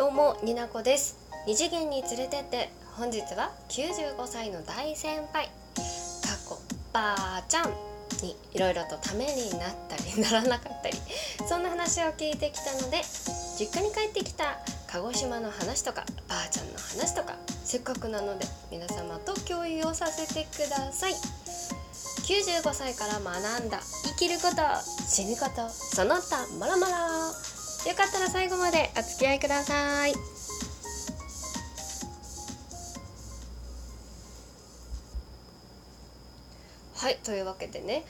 どうもになこです。二次元に連れてって本日は95歳の大先輩過去ばあちゃんにいろいろとためになったりならなかったりそんな話を聞いてきたので実家に帰ってきた鹿児島の話とかばあちゃんの話とかせっかくなので皆様と共有をさせてください。95歳から学んだ生きること死ぬことその他もろもろよかったら最後までお付き合いください。はいというわけでね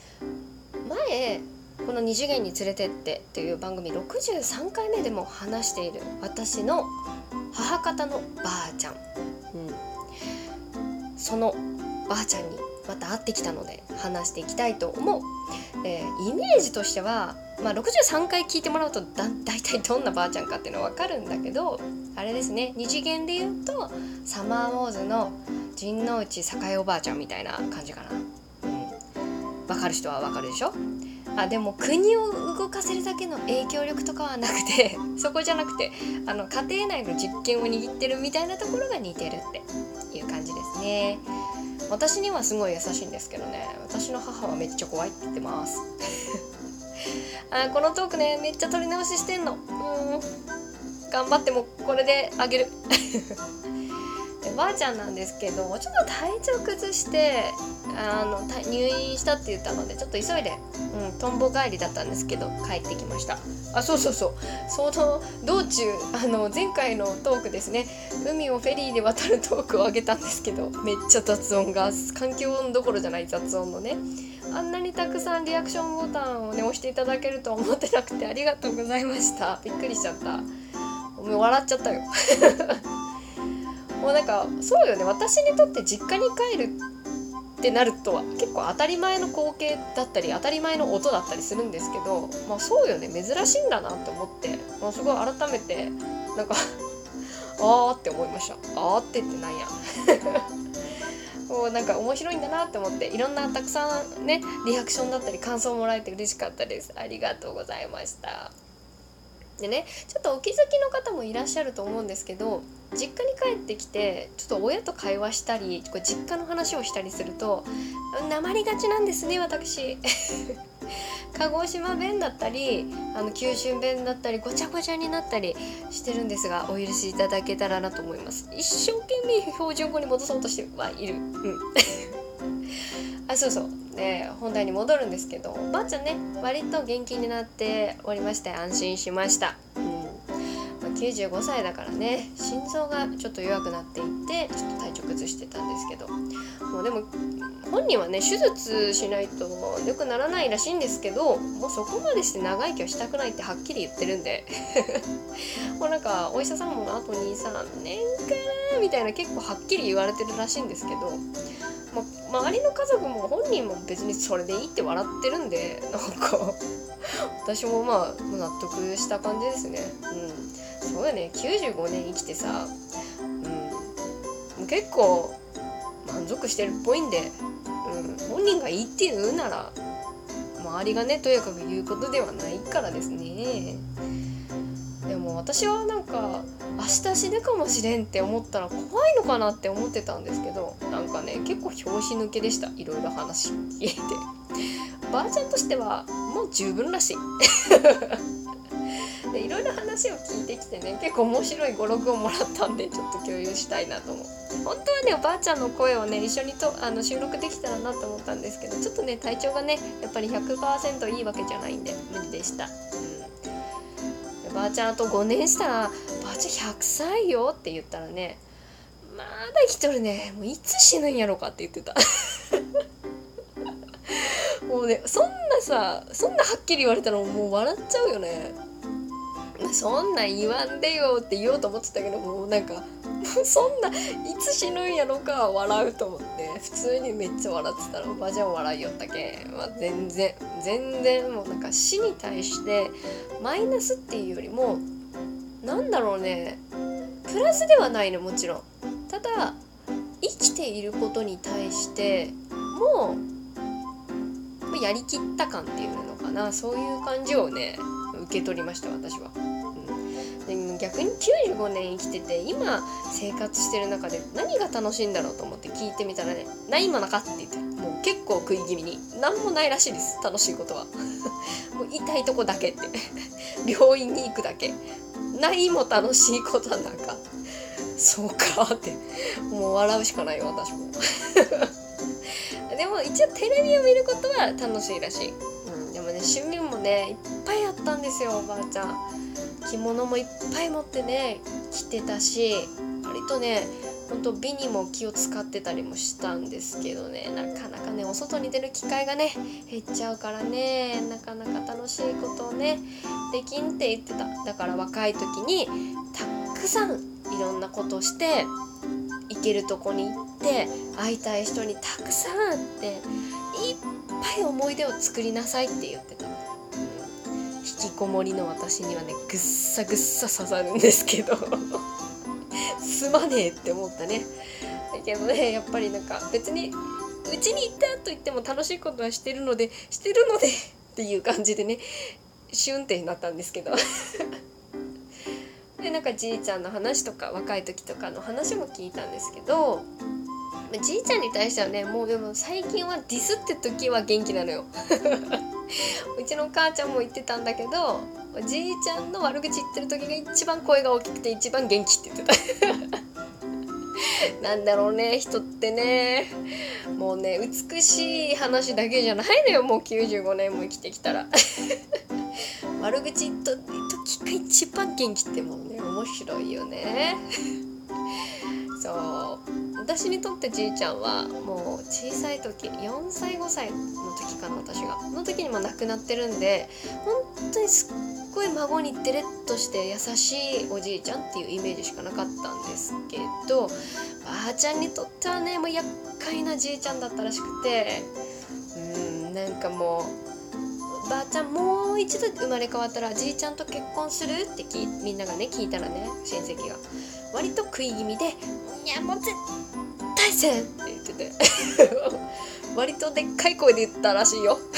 前この二次元に連れてってっていう番組63回目でも話している私の母方のばあちゃん、うん、そのばあちゃんにまた会ってきたので話していきたいと思う、えー、イメージとしては、まあ、63回聞いてもらうとだ大体どんなばあちゃんかっていうのは分かるんだけどあれですね。二次元で言うとサマーウォーズの陣内栄おばあちゃんみたいな感じかな、うん、分かる人は分かるでしょ？あでも国を動かせるだけの影響力とかはなくて そこじゃなくてあの家庭内の実権を握ってるみたいなところが似てるっていう感じですね。私にはすごい優しいんですけどね。私の母はめっちゃ怖いって言ってます。あこのトークねめっちゃ撮り直ししてんの。うん。頑張ってもこれであげる。でばあちゃんなんですけどちょっと体調崩してあの入院したって言ったのでちょっと急いで、うん、とんぼ帰りだったんですけど帰ってきました。あそうそうそう。その道中あの前回のトークですね。海をフェリーで渡るトークをあげたんですけどめっちゃ雑音が環境音どころじゃない雑音のね。あんなにたくさんリアクションボタンをね押していただけると思ってなくてありがとうございました。びっくりしちゃった。もう笑っちゃったよ。もうなんかそうよね。私にとって実家に帰るってなるとは結構当たり前の光景だったり当たり前の音だったりするんですけどまあそうよね。珍しいんだなって思って、まあ、すごい改めてなんかあーって思いました。あーってってなんや。もうなんか面白いんだなって思っていろんなたくさんねリアクションだったり感想もらえて嬉しかったです。ありがとうございました。でねちょっとお気づきの方もいらっしゃると思うんですけど実家に帰ってきてちょっと親と会話したりこれ実家の話をしたりするとなまりがちなんですね私。鹿児島弁だったりあの九州弁だったりごちゃごちゃになったりしてるんですがお許しいただけたらなと思います。一生懸命標準語に戻そうとしてはいる。うん。あそうそう。で本題に戻るんですけどばあちゃんね割と元気になっておりまして安心しました。95歳だからね。心臓がちょっと弱くなっていってちょっと体調崩してたんですけど。もうでも本人はね手術しないと良くならないらしいんですけどもうそこまでして長生きはしたくないってはっきり言ってるんで。もうなんかお医者さんもあと23年かなみたいな結構はっきり言われてるらしいんですけど。ま、周りの家族も本人も別にそれでいいって笑ってるんでなんか私もまあ納得した感じですね。うん。そうだね。95年生きてさ、うん、結構満足してるっぽいんで、うん、本人がいいって言うなら周りがねとやかく言うことではないからですね。でも私はなんか明日死ぬかもしれんって思ったら怖いのかなって思ってたんですけどなんかね結構拍子抜けでした。いろいろ話聞いて。ばあちゃんとしてはもう十分らしい。でいろいろ話を聞いてきてね結構面白い語録をもらったんでちょっと共有したいなと思う。本当はねおばあちゃんの声をね一緒にとあの収録できたらなと思ったんですけどちょっとね体調がねやっぱり100%いいわけじゃないんで無理でした、うん、ばあちゃんあと5年したら「ばあちゃん100歳よ」って言ったらねまだ生きとるねもういつ死ぬんやろかって言ってた。もうねそんなさそんなはっきり言われたらもう笑っちゃうよね。そんなん言わんでよって言おうと思ってたけどもうなんか そんないつ死ぬんやろか笑うと思って普通にめっちゃ笑ってたらおばあちゃん笑いよったけまあ、全然全然もうなんか死に対してマイナスっていうよりもなんだろうねプラスではないのもちろんただ生きていることに対してもうやりきった感っていうのかなそういう感じをね受け取りました私は。逆に95年生きてて今生活してる中で何が楽しいんだろうと思って聞いてみたらね「ないものか?」って言ってもう結構食い気味に何もないらしいです楽しいことは。もう痛いとこだけって。病院に行くだけ。ないも楽しいことはなんかそうかって。もう笑うしかないよ私も。でも一応テレビを見ることは楽しいらしい、うん、でもね趣味もねいっぱいあったんですよおばあちゃん。着物もいっぱい持ってね着てたし割とねほんと美にも気を使ってたりもしたんですけどね。なかなかねお外に出る機会がね減っちゃうからね。なかなか楽しいことをねできんって言ってた。だから若い時にたくさんいろんなことして行けるとこに行って会いたい人にたくさん会っていっぱい思い出を作りなさいって言って、引きこもりの私にはねぐっさぐっさ刺さるんですけど。すまねえって思ったね。だけどねやっぱりなんか別にうちに行ったと言っても楽しいことはしてるのでしてるのでっていう感じでねシュンってなったんですけど。でなんかじいちゃんの話とか若い時とかの話も聞いたんですけどじいちゃんに対してはねもうでも最近はディスって時は元気なのよ。うちの母ちゃんも言ってたんだけどじいちゃんの悪口言ってる時が一番声が大きくて一番元気って言ってた。なんだろうね人ってね。もうね美しい話だけじゃないのよもう95年も生きてきたら。悪口言った時が一番元気ってもうね面白いよね。そう私にとってじいちゃんはもう小さい時4歳5歳の時かな私がの時にも亡くなってるんで本当にすっごい孫にデレッとして優しいおじいちゃんっていうイメージしかなかったんですけどばあちゃんにとってはねもう厄介なじいちゃんだったらしくてうんなんかもうばあちゃんもう一度生まれ変わったらじいちゃんと結婚する？ってみんながね聞いたらね親戚が。割と食い気味で「いやもう絶対せん!」って言ってて。割とでっかい声で言ったらしいよ。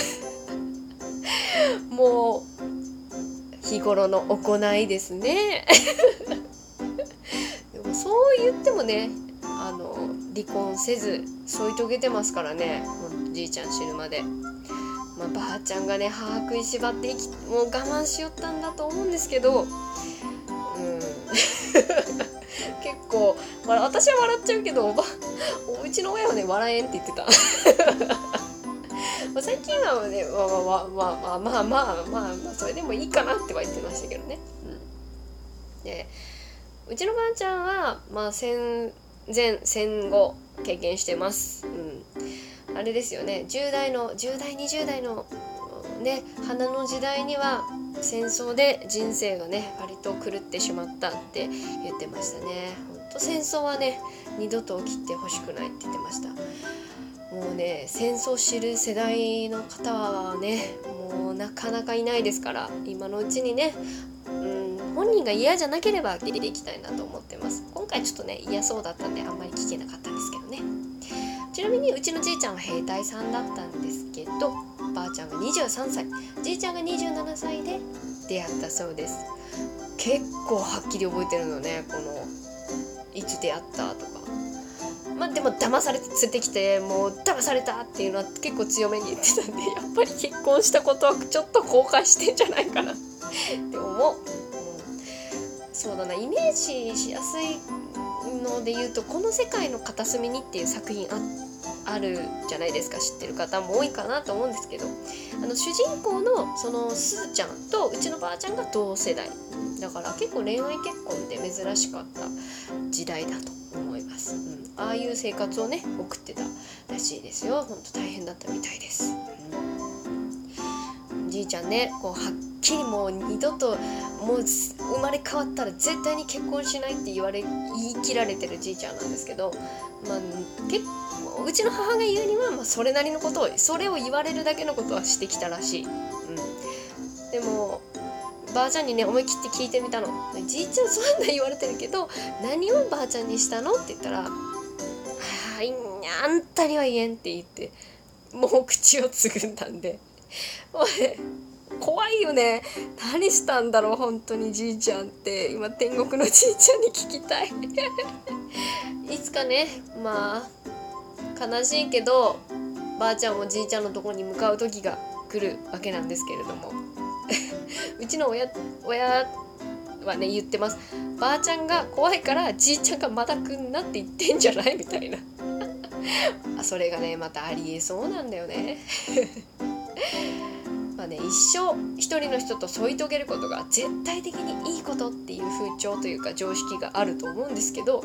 もう日頃の行いですね。でもそう言ってもねあの離婚せず添い遂げてますからね。じいちゃん死ぬまで。まあ、ばあちゃんがね歯食いしばってもう我慢しよったんだと思うんですけど。うん。構私は笑っちゃうけどおばおうちの親はね笑えんって言ってた。最近はねまあまあまあまあまあまあまあ、まあ、それでもいいかなっては言ってましたけどね、うん、でうちのばあちゃんはまあ戦前戦後経験してます、うん、あれですよね。10代の10代20代のね花の時代には戦争で人生がね割と狂ってしまったって言ってましたね。本当戦争はね二度と起きてほしくないって言ってました。もうね戦争を知る世代の方はねもうなかなかいないですから今のうちにねうん本人が嫌じゃなければ出ていきたいなと思ってます。今回ちょっとね嫌そうだったんであんまり聞けなかったんですけどね。ちなみにうちのじいちゃんは兵隊さんだったんですけどばあちゃんが23歳。じいちゃんが27歳で出会ったそうです。結構はっきり覚えてるのねこのいつ出会ったとか。まあでも騙されて連れてきてもう騙されたっていうのは結構強めに言ってたんでやっぱり結婚したことはちょっと後悔してんじゃないかな。って思う、うん、そうだな。イメージしやすいので言うと「この世界の片隅に」っていう作品あってあるじゃないですか知ってる方も多いかなと思うんですけどあの主人公のそのすずちゃんとうちのばあちゃんが同世代だから結構恋愛結婚って珍しかった時代だと思います、うん、ああいう生活をね送ってたらしいですよ。ほんと大変だったみたいです、うん、じいちゃんねこうはっきりもう二度ともう生まれ変わったら絶対に結婚しないって言われ言い切られてるじいちゃんなんですけど、まあ、結構うちの母が言うには、まあ、それなりのことをそれを言われるだけのことはしてきたらしい、うん、でもばあちゃんにね思い切って聞いてみたの「じいちゃんそんな言われてるけど何をばあちゃんにしたの?」って言ったら「ああんたには言えん」って言ってもう口をつぐんだんで。もうね怖いよね何したんだろう？本当にじいちゃんって。今天国のじいちゃんに聞きたい。いつかねまあ悲しいけどばあちゃんもじいちゃんのとこに向かう時が来るわけなんですけれども。うちの親親はね言ってます。ばあちゃんが怖いからじいちゃんがまた来んなって言ってんじゃないみたいな。それがねまたありえそうなんだよね。まあね一生一人の人と添い遂げることが絶対的にいいことっていう風潮というか常識があると思うんですけど、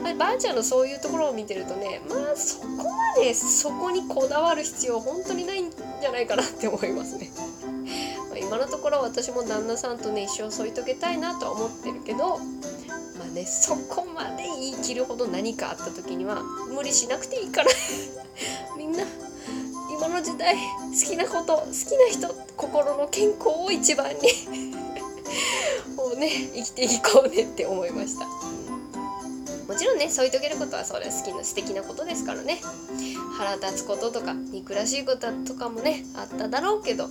まあ、ばあちゃんのそういうところを見てるとねまあそこまでそこにこだわる必要本当にないんじゃないかなって思いますね。ま、今のところ私も旦那さんとね一生添い遂げたいなとは思ってるけどまあねそこまで言い切るほど何かあった時には無理しなくていいから みんなの時代好きなこと好きな人心の健康を一番に。もうね生きていこうねって思いました。もちろんね添い遂げることはそれは好きな素敵なことですからね。腹立つこととか憎らしいこととかもねあっただろうけどう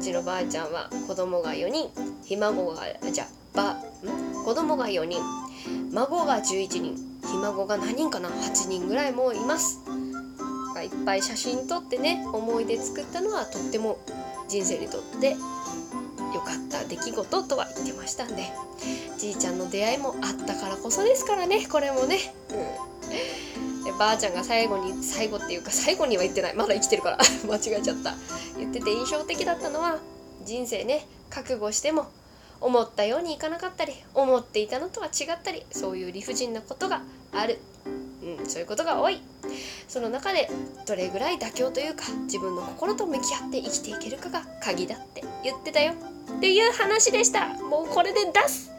ちのばあちゃんは子供が4人ひ孫がじゃばん？子供が4人孫が11人ひ孫が何人かな？8人ぐらいもいます。いっぱい写真撮ってね思い出作ったのはとっても人生にとって良かった出来事とは言ってましたんで。じいちゃんの出会いもあったからこそですからねこれもね、うん、ばあちゃんが最後に最後っていうか最後には言ってない。まだ生きてるから。間違えちゃった。言ってて印象的だったのは人生ね覚悟しても思ったようにいかなかったり思っていたのとは違ったりそういう理不尽なことがある、そういうことが多い。その中でどれぐらい妥協というか自分の心と向き合って生きていけるかが鍵だって言ってたよ。っていう話でした。もうこれで出す。